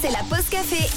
C'est la pause café.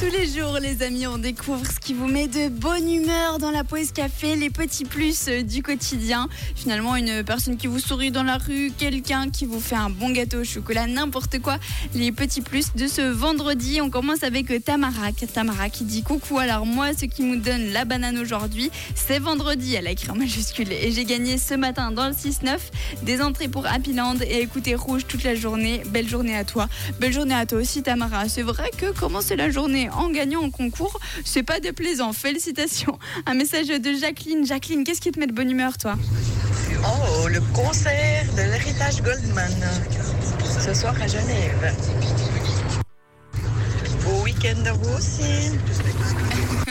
Tous les jours, les amis, on découvre ce qui vous met de bonne humeur dans la pause café, les petits plus euh, du quotidien. Finalement, une personne qui vous sourit dans la rue, quelqu'un qui vous fait un bon gâteau au chocolat, n'importe quoi. Les petits plus de ce vendredi. On commence avec euh, Tamara. Tamara qui dit coucou. Alors moi, ce qui me donne la banane aujourd'hui, c'est vendredi. Elle a écrit en majuscule et j'ai gagné ce matin dans le 6-9 des entrées pour Happyland et écouter rouge toute la journée. Belle journée à toi. Belle journée à toi aussi, Tamara. C'est vrai que commencer la journée en gagnant en concours, c'est pas déplaisant. Félicitations. Un message de Jacqueline. Jacqueline, qu'est-ce qui te met de bonne humeur, toi? Oh, le concert de l'héritage Goldman ce soir à Genève. Beau week-end à vous aussi.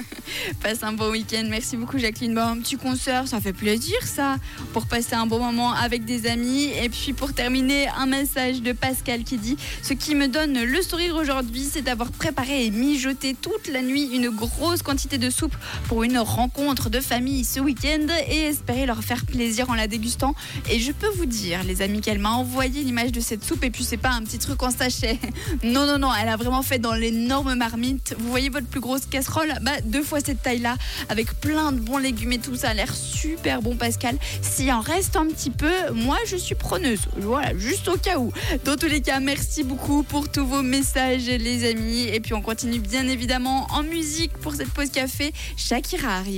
Passe un bon week-end. Merci beaucoup, Jacqueline. Bon, un petit concert, ça fait plaisir, ça, pour passer un bon moment avec des amis. Et puis, pour terminer, un message de Pascal qui dit Ce qui me donne le sourire aujourd'hui, c'est d'avoir préparé et mijoté toute la nuit une grosse quantité de soupe pour une rencontre de famille ce week-end et espérer leur faire plaisir en la dégustant. Et je peux vous dire, les amis, qu'elle m'a envoyé l'image de cette soupe. Et puis, c'est pas un petit truc en sachet. Non, non, non, elle a vraiment fait dans l'énorme marmite. Vous voyez votre plus grosse casserole? Bah, deux fois taille-là, avec plein de bons légumes et tout, ça a l'air super bon, Pascal. S'il en reste un petit peu, moi je suis preneuse. Voilà, juste au cas où. Dans tous les cas, merci beaucoup pour tous vos messages, les amis. Et puis on continue bien évidemment en musique pour cette pause café. Shakira arrive.